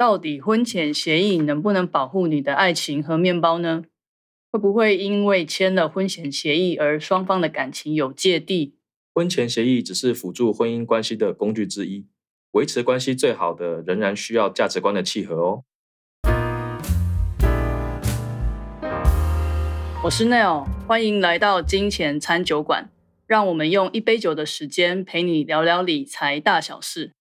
到底婚前协议能不能保护你的爱情和面包呢？会不会因为签了婚前协议而双方的感情有芥蒂？婚前协议只是辅助婚姻关系的工具之一，维持关系最好的仍然需要价值观的契合哦。我是 Neil，欢迎来到金钱餐酒馆，让我们用一杯酒的时间陪你聊聊理财大小事。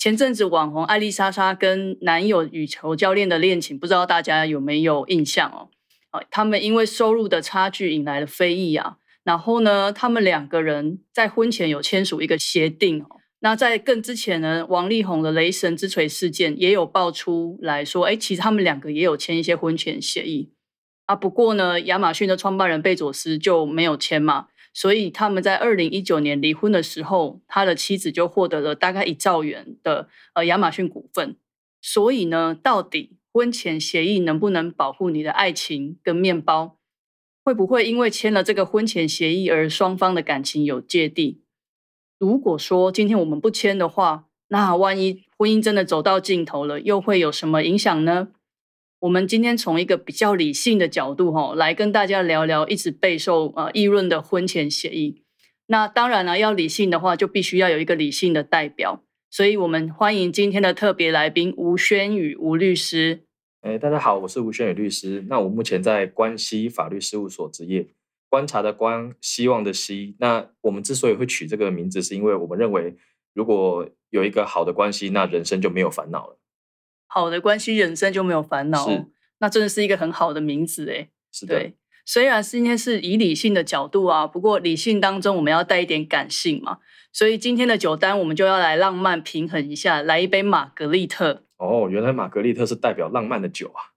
前阵子网红艾丽莎莎跟男友羽球教练的恋情，不知道大家有没有印象哦？啊，他们因为收入的差距引来了非议啊。然后呢，他们两个人在婚前有签署一个协定哦。那在更之前呢，王力宏的雷神之锤事件也有爆出来说，哎，其实他们两个也有签一些婚前协议啊。不过呢，亚马逊的创办人贝佐斯就没有签嘛。所以他们在二零一九年离婚的时候，他的妻子就获得了大概一兆元的呃亚马逊股份。所以呢，到底婚前协议能不能保护你的爱情跟面包？会不会因为签了这个婚前协议而双方的感情有芥蒂？如果说今天我们不签的话，那万一婚姻真的走到尽头了，又会有什么影响呢？我们今天从一个比较理性的角度，哈，来跟大家聊聊一直备受呃议论的婚前协议。那当然了，要理性的话，就必须要有一个理性的代表。所以我们欢迎今天的特别来宾吴轩宇吴律师。哎，大家好，我是吴轩宇律师。那我目前在关西法律事务所执业，观察的观，希望的希。那我们之所以会取这个名字，是因为我们认为，如果有一个好的关系，那人生就没有烦恼了。好的关系，人生就没有烦恼。那真的是一个很好的名字哎。是的。虽然今天是以理性的角度啊，不过理性当中我们要带一点感性嘛。所以今天的酒单我们就要来浪漫平衡一下，来一杯玛格丽特。哦，原来玛格丽特是代表浪漫的酒啊。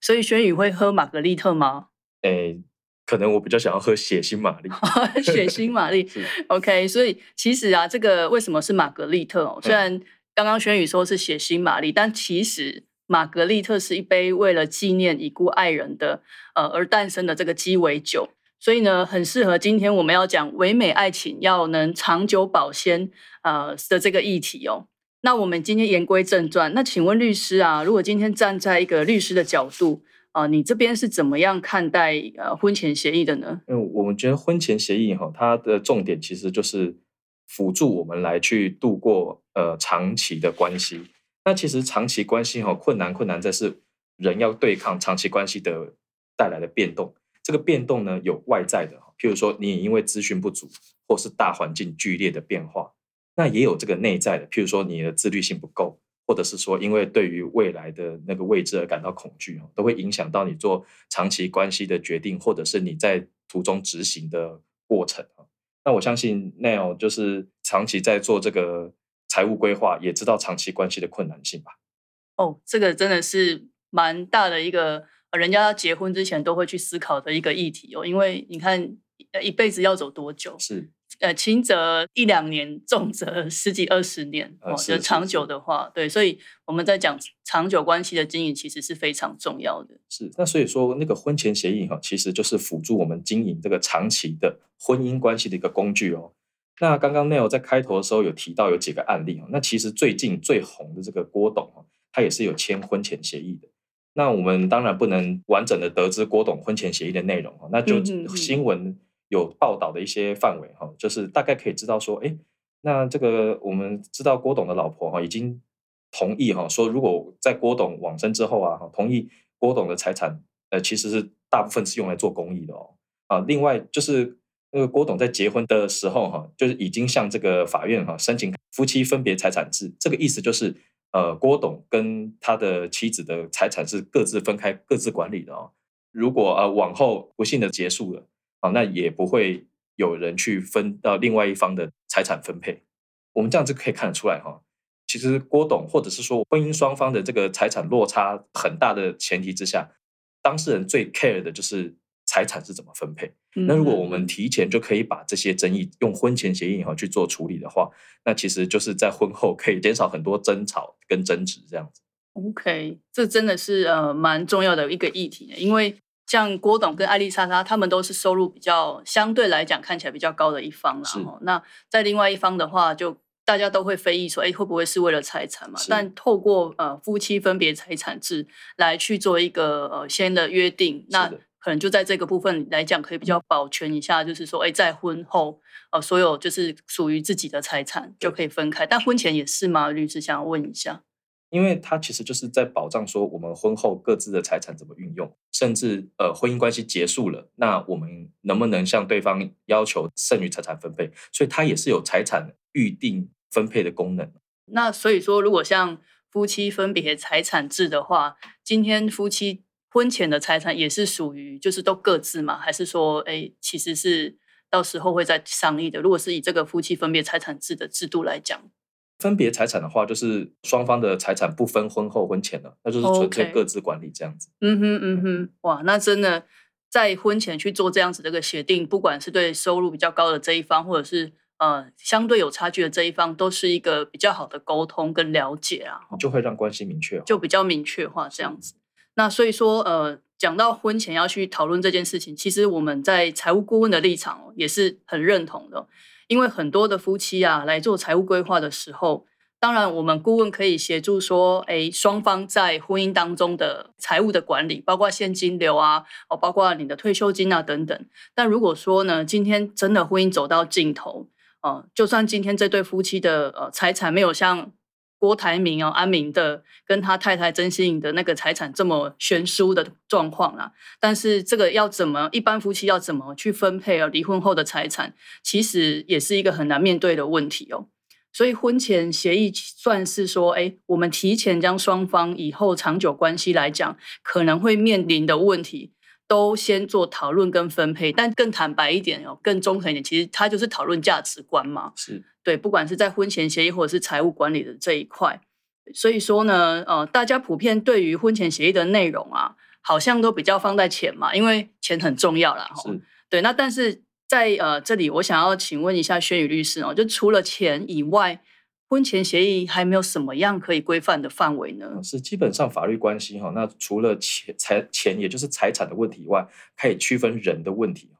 所以轩宇会喝玛格丽特吗？哎，可能我比较想要喝血腥玛丽。血腥玛丽。OK，所以其实啊，这个为什么是玛格丽特？哦虽然。刚刚轩宇说是血腥玛丽，但其实玛格丽特是一杯为了纪念已故爱人的呃而诞生的这个鸡尾酒，所以呢，很适合今天我们要讲唯美爱情要能长久保鲜呃的这个议题哦。那我们今天言归正传，那请问律师啊，如果今天站在一个律师的角度啊，你这边是怎么样看待呃婚前协议的呢？嗯，我们觉得婚前协议哈，它的重点其实就是。辅助我们来去度过呃长期的关系，那其实长期关系哈困难困难在是人要对抗长期关系的带来的变动，这个变动呢有外在的，譬如说你因为资讯不足或是大环境剧烈的变化，那也有这个内在的，譬如说你的自律性不够，或者是说因为对于未来的那个未知而感到恐惧都会影响到你做长期关系的决定，或者是你在途中执行的过程那我相信 Neil 就是长期在做这个财务规划，也知道长期关系的困难性吧？哦，这个真的是蛮大的一个，人家要结婚之前都会去思考的一个议题哦。因为你看，一辈子要走多久？是。呃，轻则一两年，重则十几二十年。哦，就长久的话，对，所以我们在讲长久关系的经营，其实是非常重要的。是，那所以说那个婚前协议哈，其实就是辅助我们经营这个长期的婚姻关系的一个工具哦。那刚刚 Neil 在开头的时候有提到有几个案例哦，那其实最近最红的这个郭董哦，他也是有签婚前协议的。那我们当然不能完整的得知郭董婚前协议的内容哦，那就新闻。有报道的一些范围哈，就是大概可以知道说，哎，那这个我们知道郭董的老婆哈已经同意哈，说如果在郭董往生之后啊，同意郭董的财产，呃，其实是大部分是用来做公益的哦，啊，另外就是那个郭董在结婚的时候哈，就是已经向这个法院哈申请夫妻分别财产制，这个意思就是，呃，郭董跟他的妻子的财产是各自分开、各自管理的哦，如果呃往后不幸的结束了。啊，那也不会有人去分到另外一方的财产分配。我们这样子可以看得出来哈，其实郭董或者是说婚姻双方的这个财产落差很大的前提之下，当事人最 care 的就是财产是怎么分配。那如果我们提前就可以把这些争议用婚前协议哈去做处理的话，那其实就是在婚后可以减少很多争吵跟争执这样子。OK，这真的是呃蛮重要的一个议题，因为。像郭董跟艾丽莎莎，他们都是收入比较相对来讲看起来比较高的一方啦。那在另外一方的话，就大家都会非议说，哎，会不会是为了财产嘛？是但透过呃夫妻分别财产制来去做一个呃先的约定，那可能就在这个部分来讲，可以比较保全一下，就是说，哎，在婚后呃所有就是属于自己的财产就可以分开，但婚前也是吗？律师想要问一下。因为它其实就是在保障说我们婚后各自的财产怎么运用，甚至呃婚姻关系结束了，那我们能不能向对方要求剩余财产分配？所以它也是有财产预定分配的功能。那所以说，如果像夫妻分别财产制的话，今天夫妻婚前的财产也是属于就是都各自嘛，还是说，哎，其实是到时候会再商议的？如果是以这个夫妻分别财产制的制度来讲，分别财产的话，就是双方的财产不分婚后婚前了，那就是纯粹各自管理这样子。嗯哼嗯哼，哇，那真的在婚前去做这样子的一个协定，不管是对收入比较高的这一方，或者是呃相对有差距的这一方，都是一个比较好的沟通跟了解啊。就会让关系明确化。就比较明确化这样子。那所以说，呃，讲到婚前要去讨论这件事情，其实我们在财务顾问的立场哦，也是很认同的。因为很多的夫妻啊来做财务规划的时候，当然我们顾问可以协助说，哎，双方在婚姻当中的财务的管理，包括现金流啊，哦，包括你的退休金啊等等。但如果说呢，今天真的婚姻走到尽头，呃，就算今天这对夫妻的呃财产没有像郭台铭哦安民的跟他太太曾心颖的那个财产这么悬殊的状况啦，但是这个要怎么一般夫妻要怎么去分配哦离婚后的财产，其实也是一个很难面对的问题哦。所以婚前协议算是说，哎，我们提前将双方以后长久关系来讲可能会面临的问题，都先做讨论跟分配。但更坦白一点哦，更中肯一点，其实它就是讨论价值观嘛。是对，不管是在婚前协议或者是财务管理的这一块，所以说呢，呃，大家普遍对于婚前协议的内容啊，好像都比较放在钱嘛，因为钱很重要啦。吼是，对，那但是在呃这里，我想要请问一下轩宇律师哦，就除了钱以外，婚前协议还没有什么样可以规范的范围呢？是基本上法律关系哈。那除了钱财钱，也就是财产的问题以外，可以区分人的问题。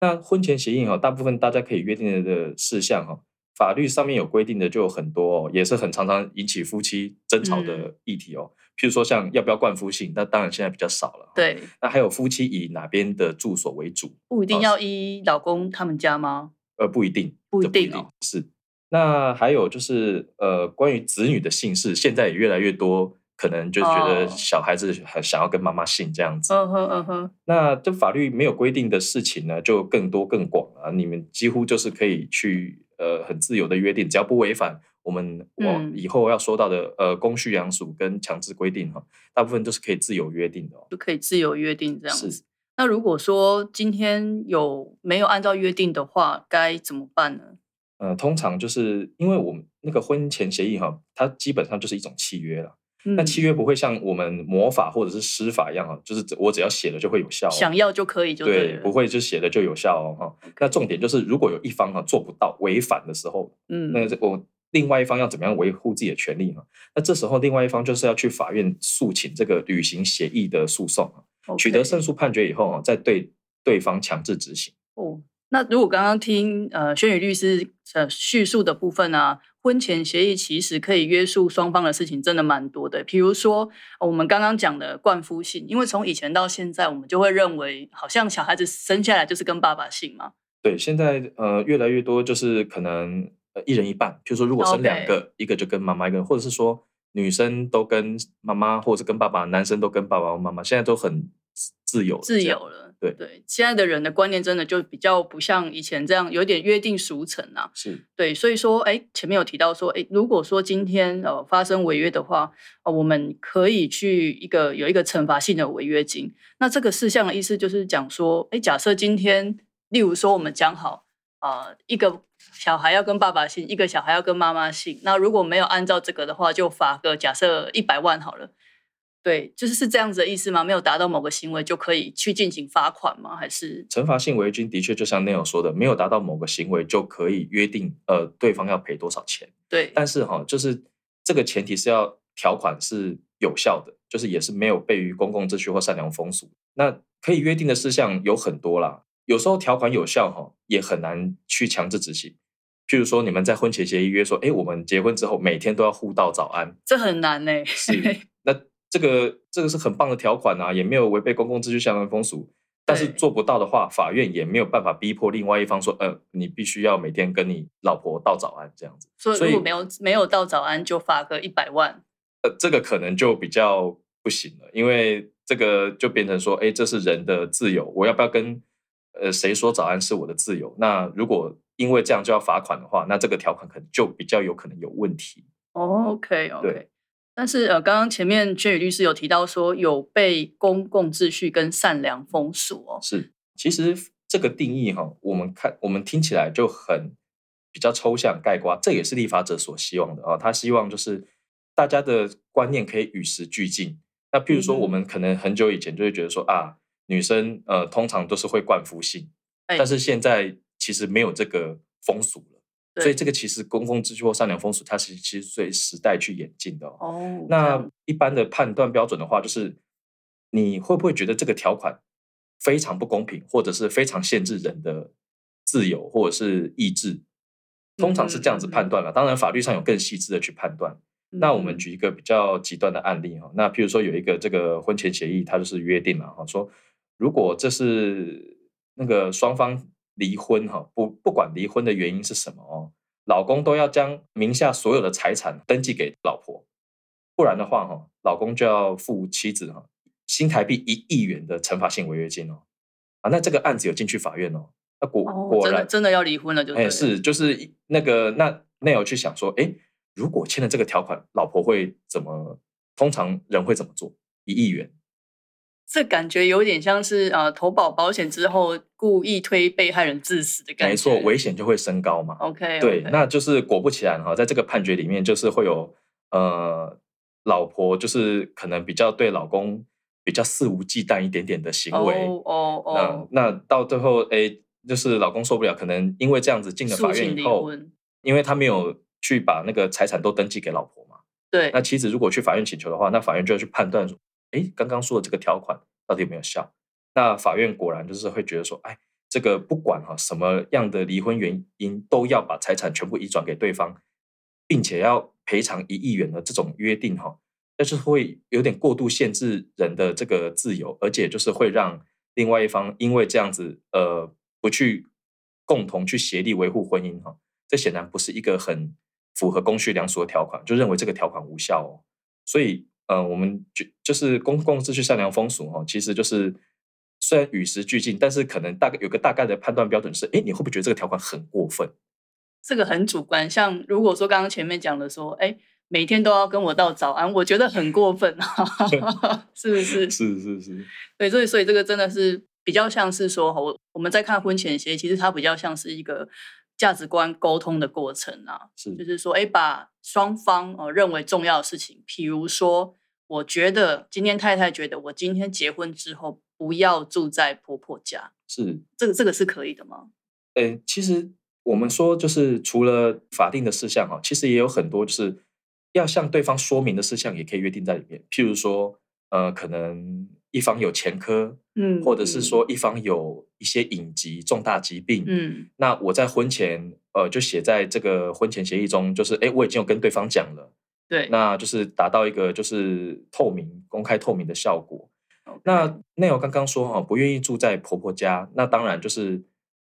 那婚前协议哈，大部分大家可以约定的事项哈，法律上面有规定的就有很多哦，也是很常常引起夫妻争吵嗯的议题哦。譬如说像要不要冠夫姓，那当然现在比较少了。，对，那还有夫妻以哪边的住所为主，哦不一定要依老公他们家吗？呃，不一定，不一这定哦是。那还有就是呃，关于子女的姓氏，现在也越来越多，可能就觉得哦小孩子很想要跟妈妈姓这样子。嗯哼嗯哼，那这法律没有规定的事情呢，就更多更广了。你们几乎就是可以去呃很自由的约定，只要不违反我们往嗯以后要说到的呃公序良俗跟强制规定哈，大部分都是可以自由约定的哦。就可以自由约定这样子。那如果说今天有没有按照约定的话，该怎么办呢？呃，通常就是因为我们那个婚前协议哈，它基本上就是一种契约了。那嗯契约不会像我们魔法或者是施法一样啊，就是我只要写了就会有效、哦。想要就可以就对，了不会就写了就有效哦哈。那重点就是，如果有一方啊做不到违反的时候，嗯，那这我另外一方要怎么样维护自己的权利呢？那这时候另外一方就是要去法院诉请这个履行协议的诉讼啊，取得胜诉判决以后啊，再对对方强制执行。哦。那如果刚刚听呃轩宇律师呃叙述的部分啊，婚前协议其实可以约束双方的事情真的蛮多的。比如说呃我们刚刚讲的冠夫姓，因为从以前到现在，我们就会认为好像小孩子生下来就是跟爸爸姓嘛。对，现在呃越来越多就是可能呃一人一半，比如说如果生两个一个就跟妈妈一个，或者是说女生都跟妈妈，或者是跟爸爸，男生都跟爸爸妈妈，现在都很自自由自由了。对对，现在的人的观念真的就比较不像以前这样，有点约定俗成啊。是对，所以说，哎，前面有提到说，哎，如果说今天呃发生违约的话，呃，我们可以去一个有一个惩罚性的违约金。那这个事项的意思就是讲说，哎，假设今天，例如说我们讲好啊、呃一个小孩要跟爸爸姓，一个小孩要跟妈妈姓，那如果没有按照这个的话，就罚个假设一百万好了。对，就是是这样子的意思吗？没有达到某个行为就可以去进行罚款吗？还是惩罚性违约金的确就像 Neil 说的，没有达到某个行为就可以约定呃对方要赔多少钱。对？但是哈，就是这个前提是要条款是有效的，就是也是没有悖于公共秩序或善良风俗。那可以约定的事项有很多啦，有时候条款有效哈，也很难去强制执行。譬如说，你们在婚前协议约说，哎，我们结婚之后每天都要互道早安，这很难呢。是，那这个这个是很棒的条款啊，也没有违背公共秩序相关风俗。但是做不到的话，法院也没有办法逼迫另外一方说，呃，你必须要每天跟你老婆道早安这样子。所以如果没有没有道早安，就罚个一百万。呃，这个可能就比较不行了，因为这个就变成说，哎，这是人的自由，我要不要跟呃谁说早安是我的自由？那如果因为这样就要罚款的话，那这个条款可能就比较有可能有问题。OK OK。但是呃，刚刚前面薛宇律师有提到说有被公共秩序跟善良封锁哦。是，其实这个定义哈，我们看我们听起来就很比较抽象概括，这也是立法者所希望的啊。他希望就是大家的观念可以与时俱进。那譬如说，我们可能很久以前就会觉得说啊，女生呃通常都是会冠夫性，但是现在其实没有这个风俗了。所以这个其实公共秩序或善良风俗，它是其实随时代去演进的哦。那一般的判断标准的话，就是你会不会觉得这个条款非常不公平，或者是非常限制人的自由或者是意志？通常是这样子判断了。当然，法律上有更细致的去判断。那我们举一个比较极端的案例哈。那譬如说有一个这个婚前协议，它就是约定了哈，说如果这是那个双方。离婚哈不不管离婚的原因是什么哦，老公都要将名下所有的财产登记给老婆，不然的话哈，老公就要付妻子哈新台币一亿元的惩罚性违约金哦啊，那这个案子有进去法院哦，那果果然真的要离婚了就哎是就是那个那那有去想说哎，如果签了这个条款，老婆会怎么？通常人会怎么做？一亿元。这感觉有点像是呃投保保险之后故意推被害人致死的感觉，没错，危险就会升高嘛。OK，对，那就是果不其然哈，在这个判决里面，就是会有呃老婆就是可能比较对老公比较肆无忌惮一点点的行为哦哦，那那到最后哎，就是老公受不了，可能因为这样子进了法院以后，因为他没有去把那个财产都登记给老婆嘛，对，那妻子如果去法院请求的话，那法院就要去判断说。哎，刚刚说的这个条款到底有没有效？那法院果然就是会觉得说，哎，这个不管哈什么样的离婚原因，都要把财产全部移转给对方，并且要赔偿一亿元的这种约定哈，但是会有点过度限制人的这个自由，而且就是会让另外一方因为这样子呃不去共同去协力维护婚姻哈，这显然不是一个很符合公序良俗的条款，就认为这个条款无效哦，所以。嗯，我们就就是公共秩序、善良风俗哈，其实就是虽然与时俱进，但是可能大概有个大概的判断标准是，哎，你会不会觉得这个条款很过分？这个很主观。像如果说刚刚前面讲的说，哎，每天都要跟我道早安，我觉得很过分 是不是？是是是。对，所以所以这个真的是比较像是说，我我们在看婚前协议，其实它比较像是一个。价值观沟通的过程啊，是就是说，哎，把双方呃认为重要的事情，譬如说，我觉得今天太太觉得我今天结婚之后不要住在婆婆家，是这个这个是可以的吗？呃，其实我们说就是除了法定的事项哈，其实也有很多就是要向对方说明的事项，也可以约定在里面，譬如说，呃，可能。一方有前科，嗯，或者是说一方有一些隐疾、重大疾病，嗯，那我在婚前，呃，就写在这个婚前协议中，就是，哎，我已经有跟对方讲了，对，那就是达到一个就是透明、公开、透明的效果。那内容刚刚说哈，不愿意住在婆婆家，那当然就是。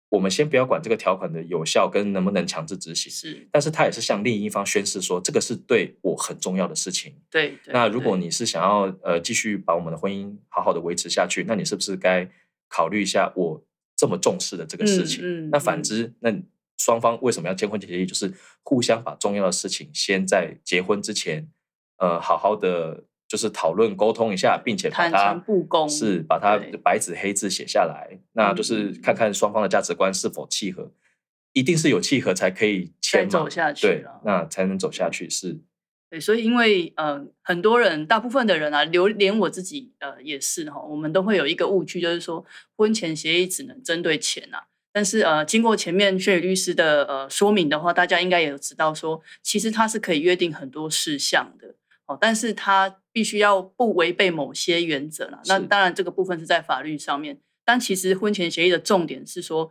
我们先不要管这个条款的有效跟能不能强制执行，是，但是他也是向另一方宣示说，这个是对我很重要的事情。对，那如果你是想要呃继续把我们的婚姻好好的维持下去，那你是不是该考虑一下我这么重视的这个事情？那反之，那双方为什么要签婚前协议？就是互相把重要的事情先在结婚之前，呃，好好的。就是讨论沟通一下，并且把它是把它白纸黑字写下来，那就是看看双方的价值观是否契合，一定是有契合才可以签走下去，对，那才能走下去是。对，所以因为呃很多人，大部分的人啊，留连我自己呃也是哈，我们都会有一个误区，就是说婚前协议只能针对钱啊。但是呃经过前面薛宇律师的呃说明的话，大家应该也有知道说，其实它是可以约定很多事项的。哦，但是它必须要不违背某些原则啦。那当然，这个部分是在法律上面，但其实婚前协议的重点是说，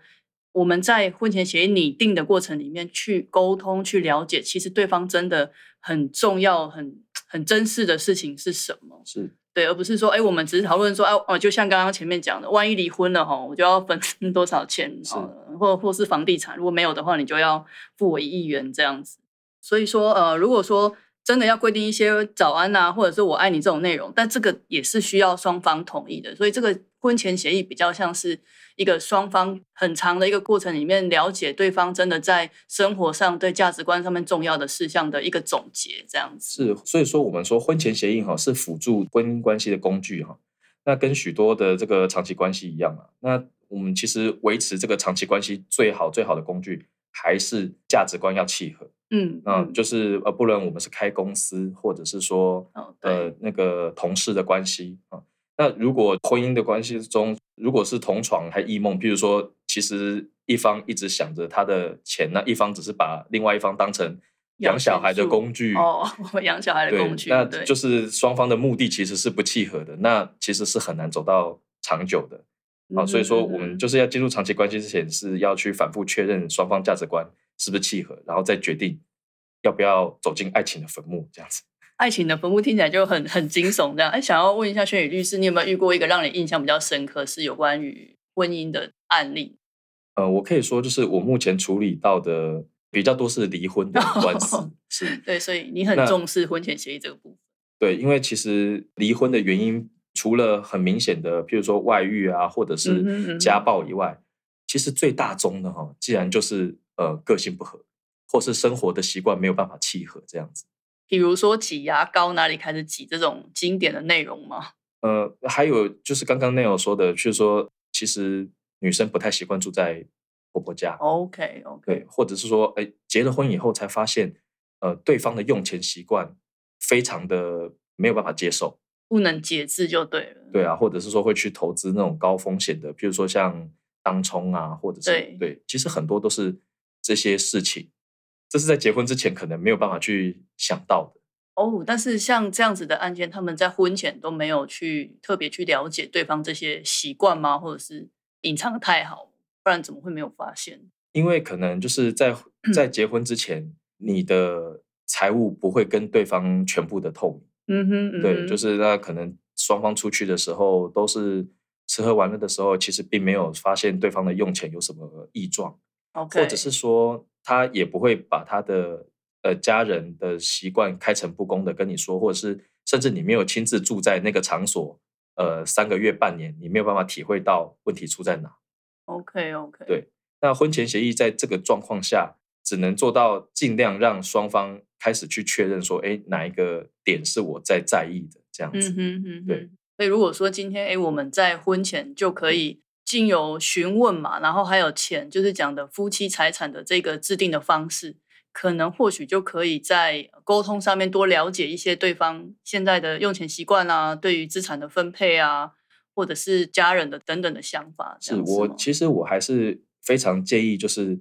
我们在婚前协议拟定的过程里面去沟通、去了解，其实对方真的很重要、很很珍视的事情是什么。是对，而不是说，哎，我们只是讨论说，哎，哦，就像刚刚前面讲的，万一离婚了哈，我就要分 多少钱，是哦，或或是房地产，如果没有的话，你就要付我一亿元这样子。所以说，呃，如果说真的要规定一些早安啊，或者是我爱你这种内容，但这个也是需要双方同意的。所以这个婚前协议比较像是一个双方很长的一个过程里面，了解对方真的在生活上对价值观上面重要的事项的一个总结，这样子。是，所以说我们说婚前协议哈是辅助婚姻关系的工具哈。那跟许多的这个长期关系一样啊，那我们其实维持这个长期关系最好最好的工具还是价值观要契合。嗯嗯，就是呃，不论我们是开公司，或者是说哦呃那个同事的关系啊，那如果婚姻的关系中，如果是同床还异梦，譬如说，其实一方一直想着他的钱，那一方只是把另外一方当成养小孩的工具哦，养小孩的工，具，那就是双方的目的其实是不契合的，那其实是很难走到长久的。啊，所以说我们嗯就是要进入长期关系之前，是要去反复确认双方价值观是不是契合，然后再决定要不要走进爱情的坟墓这样子。爱情的坟墓听起来就很很惊悚这样。哎，想要问一下轩宇律师，你有没有遇过一个让你印象比较深刻是有关于婚姻的案例？呃，我可以说就是我目前处理到的比较多是离婚的官司，是 对，所以你很重视婚前协议这个部分。对，因为其实离婚的原因除了很明显的，譬如说外遇啊，或者是家暴以外，其实最大宗的哈，既然就是呃个性不合，或是生活的习惯没有办法契合这样子。比如说挤牙膏哪里开始挤这种经典的内容吗？呃，还有就是刚刚 Neil 说的，就是说其实女生不太习惯住在婆婆家，OK OK，对，或者是说，哎，结了婚以后才发现，呃，对方的用钱习惯非常的没有办法接受，不能节制就对了。对啊，或者是说会去投资那种高风险的，比如说像当冲啊，或者是对其实很多都是这些事情，这是在结婚之前可能没有办法去想到的。哦，但是像这样子的案件，他们在婚前都没有去特别去了解对方这些习惯吗？或者是隐藏的太好，不然怎么会没有发现？因为可能就是在在结婚之前，你的财务不会跟对方全部的透明。嗯哼，嗯对，就是那可能双方出去的时候都是吃喝玩乐的时候，其实并没有发现对方的用钱有什么异状或者是说他也不会把他的呃家人的习惯开诚布公的跟你说，或者是甚至你没有亲自住在那个场所，呃三个月半年，你没有办法体会到问题出在哪。OK OK，对那婚前协议在这个状况下，只能做到尽量让双方开始去确认说，哎，哪一个点是我在在意的这样子。嗯哼嗯哼，对。所以如果说今天哎我们在婚前就可以经由询问嘛，然后还有钱，就是讲的夫妻财产的这个制定的方式，可能或许就可以在沟通上面多了解一些对方现在的用钱习惯啊，对于资产的分配啊，或者是家人的等等的想法。这是我其实我还是非常建议，就是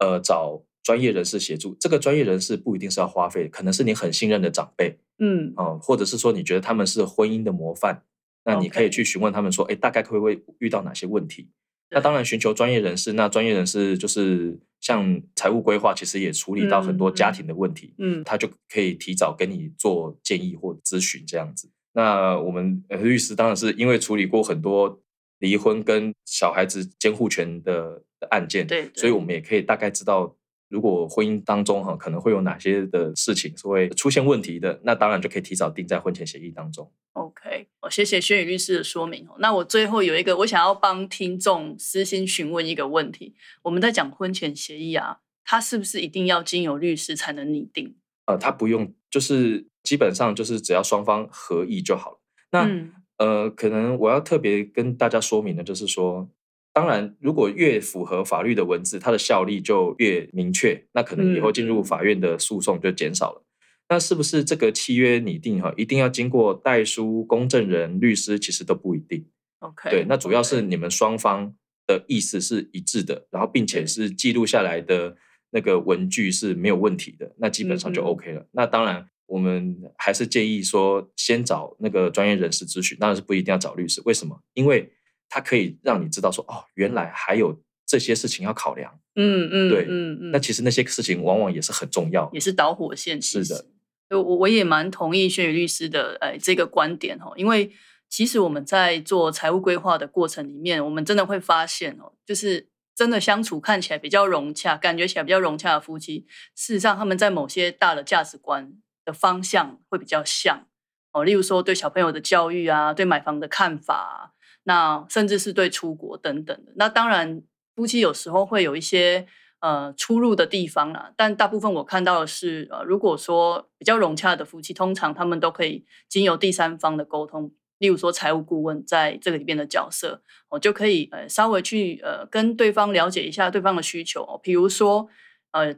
呃找专业人士协助。这个专业人士不一定是要花费，可能是你很信任的长辈，嗯嗯、或者是说你觉得他们是婚姻的模范，那你可以去询问他们说，哎，大概会不会遇到哪些问题？那当然，寻求专业人士，那专业人士就是像财务规划，其实也处理到很多家嗯庭的问题，嗯他就可以提早跟你做建议或咨询这样子。那我们呃律师当然是因为处理过很多离婚跟小孩子监护权的的案件，对对所以我们也可以大概知道，如果婚姻当中哈可能会有哪些的事情是会出现问题的，那当然就可以提早定在婚前协议当中。OK，我谢谢轩宇律师的说明哦。那我最后有一个，我想要帮听众私心询问一个问题：我们在讲婚前协议啊，它是不是一定要经由律师才能拟定？呃，他不用，就是基本上就是只要双方合意就好了。那、嗯呃，可能我要特别跟大家说明的，就是说，当然，如果越符合法律的文字，它的效力就越明确，那可能以后进入嗯法院的诉讼就减少了。那是不是这个契约拟定哈，一定要经过代书、公证人、律师，其实都不一定。，OK，对，那主要是你们双方的意思是一致的，然后并且是记录下来的那个文具是没有问题的，那基本上就 OK 了。那当然，我们还是建议说，先找那个专业人士咨询，当然是不一定要找律师。为什么？因为他可以让你知道说，哦，原来还有这些事情要考量。嗯嗯，对嗯嗯，那其实那些事情往往也是很重要。也是导火线。是的我我也蛮同意轩宇律师的呃这个观点哦，因为其实我们在做财务规划的过程里面，我们真的会发现哦，就是真的相处看起来比较融洽，感觉起来比较融洽的夫妻，事实上他们在某些大的价值观的方向会比较像哦，例如说对小朋友的教育啊，对买房的看法啊、那甚至是对出国等等的。那当然，夫妻有时候会有一些呃出入的地方啦，但大部分我看到的是，呃，如果说比较融洽的夫妻，通常他们都可以经由第三方的沟通，例如说财务顾问在这个里面的角色，我、就可以呃稍微去呃跟对方了解一下对方的需求、比如说呃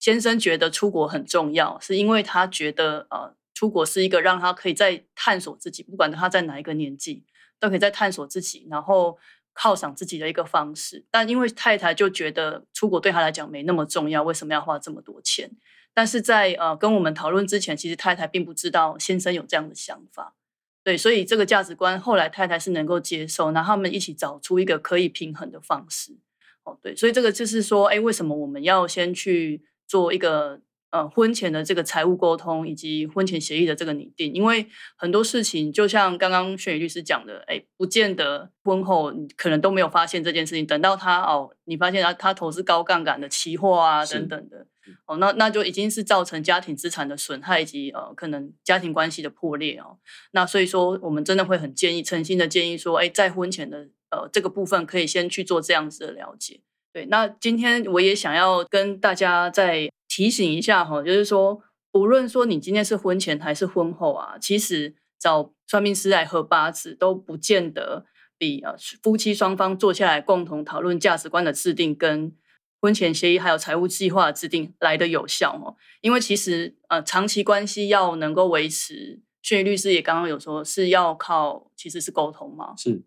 先生觉得出国很重要，是因为他觉得呃出国是一个让他可以在探索自己，不管他在哪一个年纪，都可以在探索自己，然后犒赏自己的一个方式。但因为太太就觉得出国对他来讲没那么重要，为什么要花这么多钱？但是在呃跟我们讨论之前，其实太太并不知道先生有这样的想法。对，所以这个价值观后来太太是能够接受，然后他们一起找出一个可以平衡的方式。哦，对，所以这个就是说，哎，为什么我们要先去做一个呃婚前的这个财务沟通以及婚前协议的这个拟定？因为很多事情，就像刚刚轩宇律师讲的，哎，不见得婚后你可能都没有发现这件事情，等到他哦，你发现他他投资高杠杆的期货啊等等的，哦，那那就已经是造成家庭资产的损害以及呃可能家庭关系的破裂哦。那所以说，我们真的会很建议，诚心的建议说，哎，在婚前的呃这个部分，可以先去做这样子的了解。对，那今天我也想要跟大家再提醒一下哈，就是说，无论说你今天是婚前还是婚后啊，其实找算命师来合八字都不见得比呃夫妻双方坐下来共同讨论价值观的制定跟婚前协议还有财务计划的制定来的有效哦。因为其实呃长期关系要能够维持，轩宇律师也刚刚有说是要靠其实是沟通嘛。是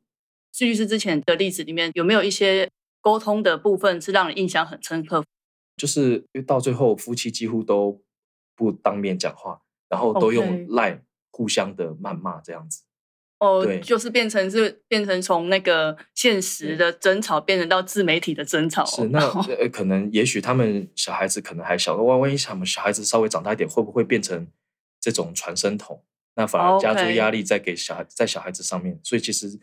薛律师之前的例子里面有没有一些沟通的部分是让你印象很深刻？就是因为到最后夫妻几乎都不当面讲话，然后都用赖互相的谩骂这样子。哦对，就是变成是变成从那个现实的争吵变成到自媒体的争吵哦。是那呃，可能也许他们小孩子可能还小，万万一他们小孩子稍微长大一点，会不会变成这种传声筒？那反而加诸 OK 压力在给小孩在小孩子上面，所以其实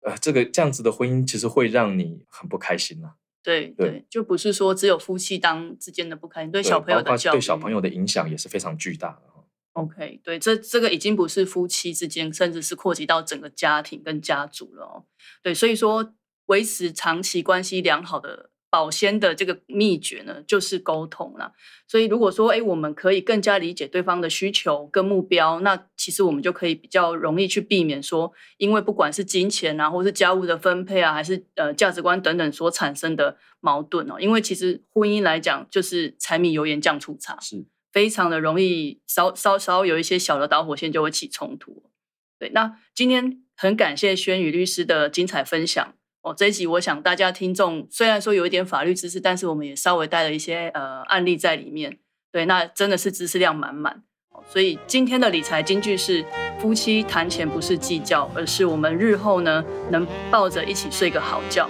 呃，这个这样子的婚姻其实会让你很不开心呐、对对对，就不是说只有夫妻当之间的不开心，对对小朋友的教育，对小朋友的影响也是非常巨大的哦。OK，对，这这个已经不是夫妻之间，甚至是扩及到整个家庭跟家族了哦。对，所以说维持长期关系良好的保鲜的这个秘诀呢，就是沟通啦。所以如果说，哎，我们可以更加理解对方的需求跟目标，那其实我们就可以比较容易去避免说，因为不管是金钱啊，或是家务的分配啊，还是呃价值观等等所产生的矛盾哦。因为其实婚姻来讲，就是柴米油盐酱醋茶。是非常的容易稍稍稍有一些小的导火线就会起冲突。对，那今天很感谢轩宇律师的精彩分享这一集我想大家听众虽然说有一点法律知识，但是我们也稍微带了一些呃案例在里面。对，那真的是知识量满满。所以今天的理财金句是：夫妻谈钱不是计较，而是我们日后呢能抱着一起睡个好觉。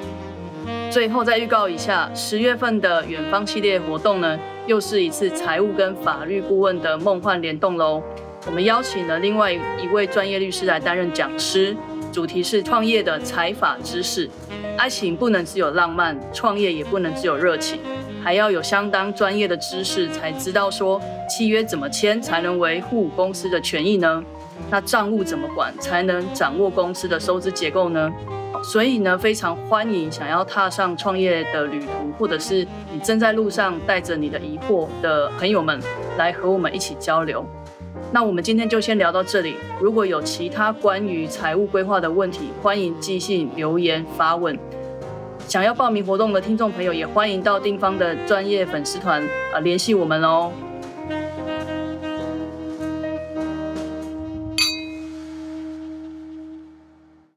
最后再预告一下，十月份的远方系列活动呢，又是一次财务跟法律顾问的梦幻联动喽。我们邀请了另外一位专业律师来担任讲师，主题是创业的财法知识。爱情不能只有浪漫，创业也不能只有热情，还要有相当专业的知识，才知道说契约怎么签才能维护公司的权益呢？那账务怎么管才能掌握公司的收支结构呢？所以呢，非常欢迎想要踏上创业的旅途，或者是你正在路上带着你的疑惑的朋友们，来和我们一起交流。那我们今天就先聊到这里。如果有其他关于财务规划的问题，欢迎寄信留言发问。想要报名活动的听众朋友，也欢迎到丁方的专业粉丝团啊联系我们哦。